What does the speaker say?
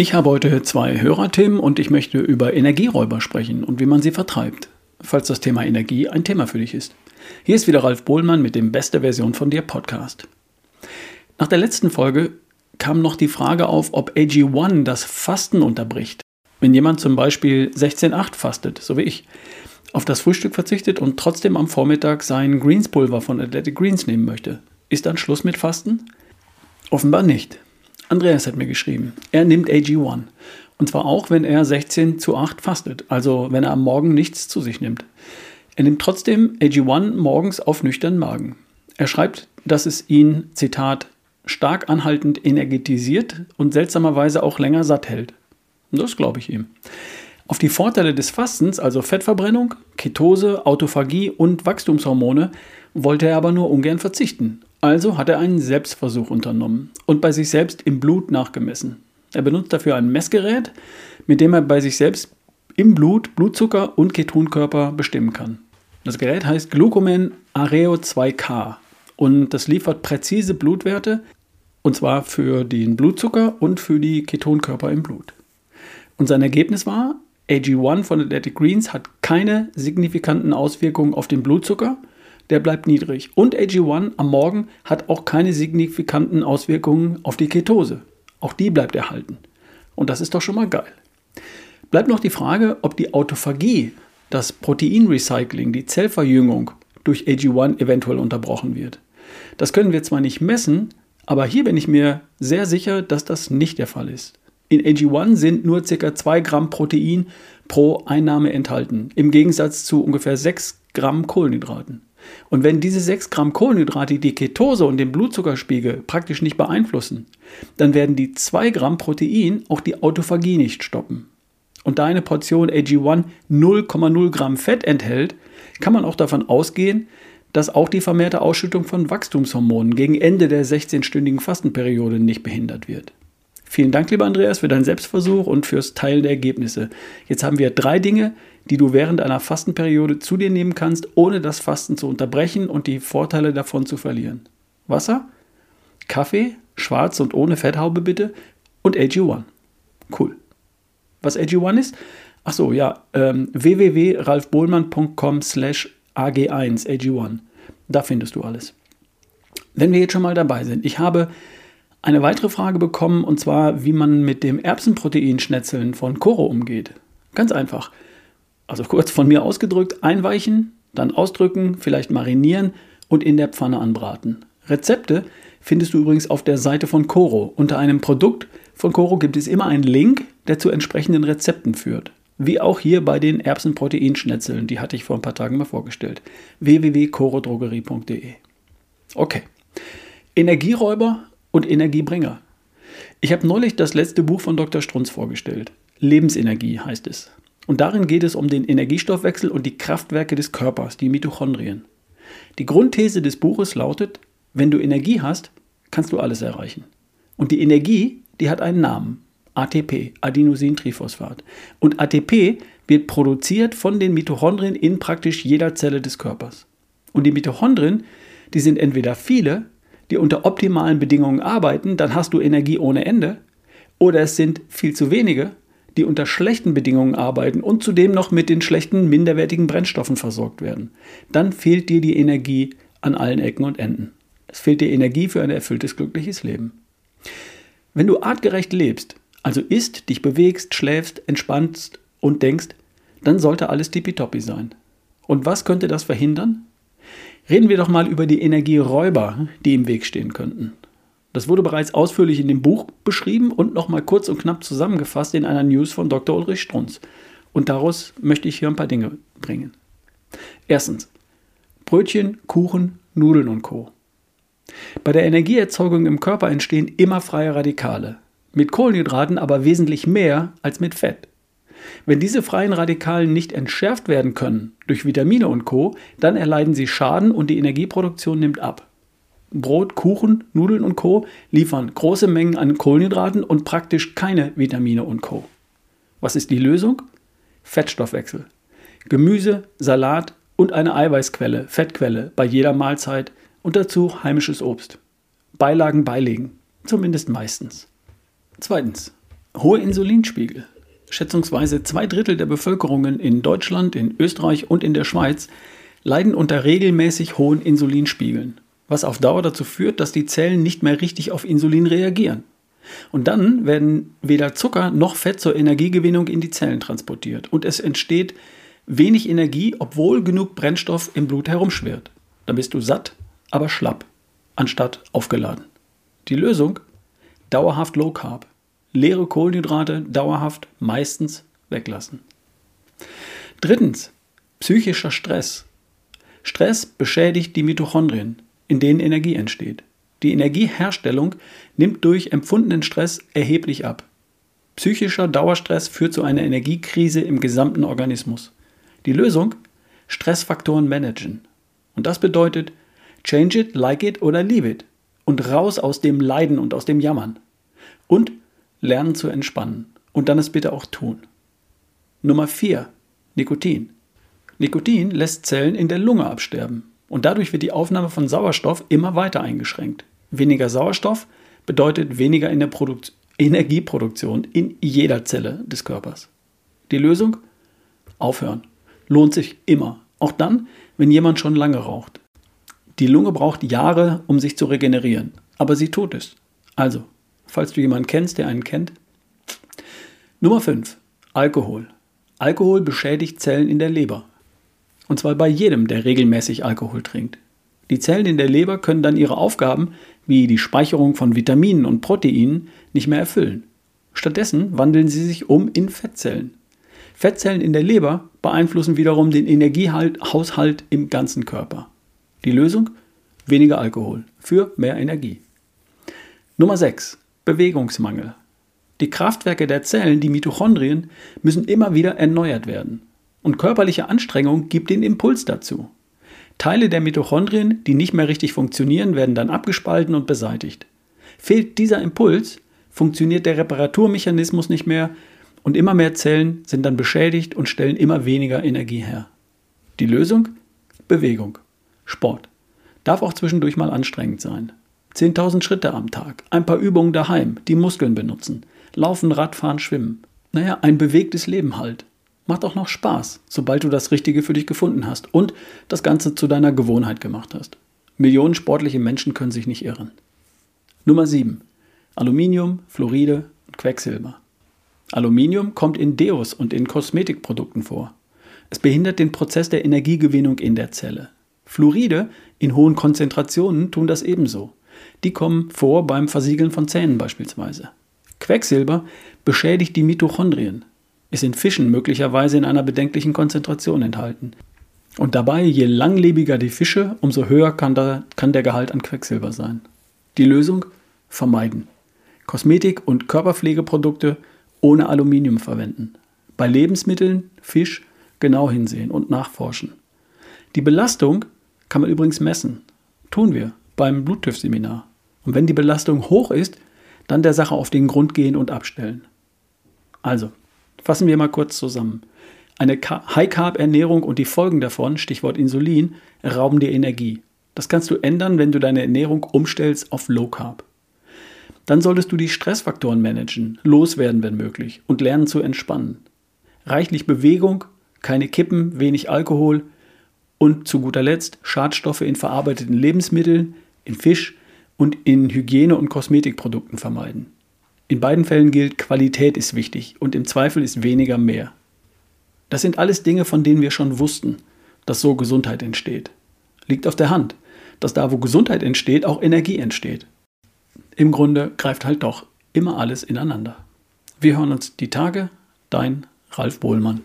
Ich habe heute zwei Hörerthemen und ich möchte über Energieräuber sprechen und wie man sie vertreibt, falls das Thema Energie ein Thema für dich ist. Hier ist wieder Ralf Bohlmann mit dem Beste Version von dir Podcast. Nach der letzten Folge kam noch die Frage auf, ob AG1 das Fasten unterbricht. Wenn jemand zum Beispiel 16,8 fastet, so wie ich, auf das Frühstück verzichtet und trotzdem am Vormittag sein Greenspulver von Athletic Greens nehmen möchte, ist dann Schluss mit Fasten? Offenbar nicht. Andreas hat mir geschrieben, er nimmt AG1. Und zwar auch, wenn er 16 zu 8 fastet, also wenn er am Morgen nichts zu sich nimmt. Er nimmt trotzdem AG1 morgens auf nüchternen Magen. Er schreibt, dass es ihn, Zitat, stark anhaltend energetisiert und seltsamerweise auch länger satt hält. Das glaube ich ihm. Auf die Vorteile des Fastens, also Fettverbrennung, Ketose, Autophagie und Wachstumshormone, wollte er aber nur ungern verzichten also hat er einen Selbstversuch unternommen und bei sich selbst im Blut nachgemessen. Er benutzt dafür ein Messgerät, mit dem er bei sich selbst im Blut Blutzucker und Ketonkörper bestimmen kann. Das Gerät heißt Glucomen Areo 2K und das liefert präzise Blutwerte und zwar für den Blutzucker und für die Ketonkörper im Blut. Und sein Ergebnis war, AG1 von Athletic Greens hat keine signifikanten Auswirkungen auf den Blutzucker der bleibt niedrig. Und AG1 am Morgen hat auch keine signifikanten Auswirkungen auf die Ketose. Auch die bleibt erhalten. Und das ist doch schon mal geil. Bleibt noch die Frage, ob die Autophagie, das Proteinrecycling, die Zellverjüngung durch AG1 eventuell unterbrochen wird. Das können wir zwar nicht messen, aber hier bin ich mir sehr sicher, dass das nicht der Fall ist. In AG1 sind nur ca. 2 Gramm Protein pro Einnahme enthalten, im Gegensatz zu ungefähr 6 Gramm Kohlenhydraten. Und wenn diese 6 Gramm Kohlenhydrate die Ketose und den Blutzuckerspiegel praktisch nicht beeinflussen, dann werden die 2 Gramm Protein auch die Autophagie nicht stoppen. Und da eine Portion AG1 0,0 Gramm Fett enthält, kann man auch davon ausgehen, dass auch die vermehrte Ausschüttung von Wachstumshormonen gegen Ende der 16-stündigen Fastenperiode nicht behindert wird. Vielen Dank, lieber Andreas, für deinen Selbstversuch und fürs Teilen der Ergebnisse. Jetzt haben wir drei Dinge, die du während einer Fastenperiode zu dir nehmen kannst, ohne das Fasten zu unterbrechen und die Vorteile davon zu verlieren. Wasser, Kaffee, schwarz und ohne Fetthaube bitte und AG1. Cool. Was AG1 ist? Achso, ja, ähm, www.ralfbohlmann.com slash AG1, AG1. Da findest du alles. Wenn wir jetzt schon mal dabei sind, ich habe eine weitere Frage bekommen und zwar, wie man mit dem Erbsenproteinschnetzeln von Koro umgeht. Ganz einfach. Also kurz von mir ausgedrückt, einweichen, dann ausdrücken, vielleicht marinieren und in der Pfanne anbraten. Rezepte findest du übrigens auf der Seite von Coro. Unter einem Produkt von Coro gibt es immer einen Link, der zu entsprechenden Rezepten führt. Wie auch hier bei den Erbsenproteinschnetzeln, die hatte ich vor ein paar Tagen mal vorgestellt. www.corodrogerie.de Okay. Energieräuber und Energiebringer. Ich habe neulich das letzte Buch von Dr. Strunz vorgestellt. Lebensenergie heißt es. Und darin geht es um den Energiestoffwechsel und die Kraftwerke des Körpers, die Mitochondrien. Die Grundthese des Buches lautet, wenn du Energie hast, kannst du alles erreichen. Und die Energie, die hat einen Namen. ATP, Adenosintriphosphat. Und ATP wird produziert von den Mitochondrien in praktisch jeder Zelle des Körpers. Und die Mitochondrien, die sind entweder viele, die unter optimalen Bedingungen arbeiten, dann hast du Energie ohne Ende, oder es sind viel zu wenige, die unter schlechten Bedingungen arbeiten und zudem noch mit den schlechten, minderwertigen Brennstoffen versorgt werden, dann fehlt dir die Energie an allen Ecken und Enden. Es fehlt dir Energie für ein erfülltes, glückliches Leben. Wenn du artgerecht lebst, also isst, dich bewegst, schläfst, entspannst und denkst, dann sollte alles tippitoppi sein. Und was könnte das verhindern? Reden wir doch mal über die Energieräuber, die im Weg stehen könnten. Das wurde bereits ausführlich in dem Buch beschrieben und nochmal kurz und knapp zusammengefasst in einer News von Dr. Ulrich Strunz. Und daraus möchte ich hier ein paar Dinge bringen. Erstens, Brötchen, Kuchen, Nudeln und Co. Bei der Energieerzeugung im Körper entstehen immer freie Radikale. Mit Kohlenhydraten aber wesentlich mehr als mit Fett. Wenn diese freien Radikalen nicht entschärft werden können durch Vitamine und Co., dann erleiden sie Schaden und die Energieproduktion nimmt ab. Brot, Kuchen, Nudeln und Co. liefern große Mengen an Kohlenhydraten und praktisch keine Vitamine und Co. Was ist die Lösung? Fettstoffwechsel. Gemüse, Salat und eine Eiweißquelle, Fettquelle bei jeder Mahlzeit und dazu heimisches Obst. Beilagen beilegen, zumindest meistens. Zweitens, Hohe Insulinspiegel. Schätzungsweise zwei Drittel der Bevölkerungen in Deutschland, in Österreich und in der Schweiz leiden unter regelmäßig hohen Insulinspiegeln, was auf Dauer dazu führt, dass die Zellen nicht mehr richtig auf Insulin reagieren. Und dann werden weder Zucker noch Fett zur Energiegewinnung in die Zellen transportiert und es entsteht wenig Energie, obwohl genug Brennstoff im Blut herumschwirrt. Dann bist du satt, aber schlapp, anstatt aufgeladen. Die Lösung? Dauerhaft Low Carb. Leere Kohlenhydrate dauerhaft meistens weglassen. Drittens, psychischer Stress. Stress beschädigt die Mitochondrien, in denen Energie entsteht. Die Energieherstellung nimmt durch empfundenen Stress erheblich ab. Psychischer Dauerstress führt zu einer Energiekrise im gesamten Organismus. Die Lösung? Stressfaktoren managen. Und das bedeutet, change it, like it oder leave it. Und raus aus dem Leiden und aus dem Jammern. Und lernen zu entspannen. Und dann es bitte auch tun. Nummer 4. Nikotin. Nikotin lässt Zellen in der Lunge absterben. Und dadurch wird die Aufnahme von Sauerstoff immer weiter eingeschränkt. Weniger Sauerstoff bedeutet weniger in der Produkt Energieproduktion in jeder Zelle des Körpers. Die Lösung? Aufhören. Lohnt sich immer. Auch dann, wenn jemand schon lange raucht. Die Lunge braucht Jahre, um sich zu regenerieren. Aber sie tut es. Also, falls du jemanden kennst, der einen kennt. Nummer 5. Alkohol. Alkohol beschädigt Zellen in der Leber. Und zwar bei jedem, der regelmäßig Alkohol trinkt. Die Zellen in der Leber können dann ihre Aufgaben, wie die Speicherung von Vitaminen und Proteinen, nicht mehr erfüllen. Stattdessen wandeln sie sich um in Fettzellen. Fettzellen in der Leber beeinflussen wiederum den Energiehaushalt im ganzen Körper. Die Lösung? Weniger Alkohol für mehr Energie. Nummer 6. Bewegungsmangel. Die Kraftwerke der Zellen, die Mitochondrien, müssen immer wieder erneuert werden. Und körperliche Anstrengung gibt den Impuls dazu. Teile der Mitochondrien, die nicht mehr richtig funktionieren, werden dann abgespalten und beseitigt. Fehlt dieser Impuls, funktioniert der Reparaturmechanismus nicht mehr und immer mehr Zellen sind dann beschädigt und stellen immer weniger Energie her. Die Lösung? Bewegung. Sport. Darf auch zwischendurch mal anstrengend sein. 10.000 Schritte am Tag, ein paar Übungen daheim, die Muskeln benutzen, laufen, Radfahren, schwimmen. Naja, ein bewegtes Leben halt. Macht auch noch Spaß, sobald du das Richtige für dich gefunden hast und das Ganze zu deiner Gewohnheit gemacht hast. Millionen sportliche Menschen können sich nicht irren. Nummer 7. Aluminium, Fluoride und Quecksilber. Aluminium kommt in Deos und in Kosmetikprodukten vor. Es behindert den Prozess der Energiegewinnung in der Zelle. Fluoride in hohen Konzentrationen tun das ebenso. Die kommen vor beim Versiegeln von Zähnen beispielsweise. Quecksilber beschädigt die Mitochondrien, ist in Fischen möglicherweise in einer bedenklichen Konzentration enthalten. Und dabei, je langlebiger die Fische, umso höher kann, da, kann der Gehalt an Quecksilber sein. Die Lösung? Vermeiden. Kosmetik- und Körperpflegeprodukte ohne Aluminium verwenden. Bei Lebensmitteln, Fisch genau hinsehen und nachforschen. Die Belastung kann man übrigens messen. Tun wir beim Bluttüff-Seminar. Und wenn die Belastung hoch ist, dann der Sache auf den Grund gehen und abstellen. Also, Fassen wir mal kurz zusammen. Eine High-Carb-Ernährung und die Folgen davon, Stichwort Insulin, rauben dir Energie. Das kannst du ändern, wenn du deine Ernährung umstellst auf Low Carb. Dann solltest du die Stressfaktoren managen, loswerden, wenn möglich, und lernen zu entspannen. Reichlich Bewegung, keine Kippen, wenig Alkohol und zu guter Letzt Schadstoffe in verarbeiteten Lebensmitteln, in Fisch und in Hygiene- und Kosmetikprodukten vermeiden. In beiden Fällen gilt, Qualität ist wichtig und im Zweifel ist weniger mehr. Das sind alles Dinge, von denen wir schon wussten, dass so Gesundheit entsteht. Liegt auf der Hand, dass da, wo Gesundheit entsteht, auch Energie entsteht. Im Grunde greift halt doch immer alles ineinander. Wir hören uns die Tage, dein Ralf Bohlmann.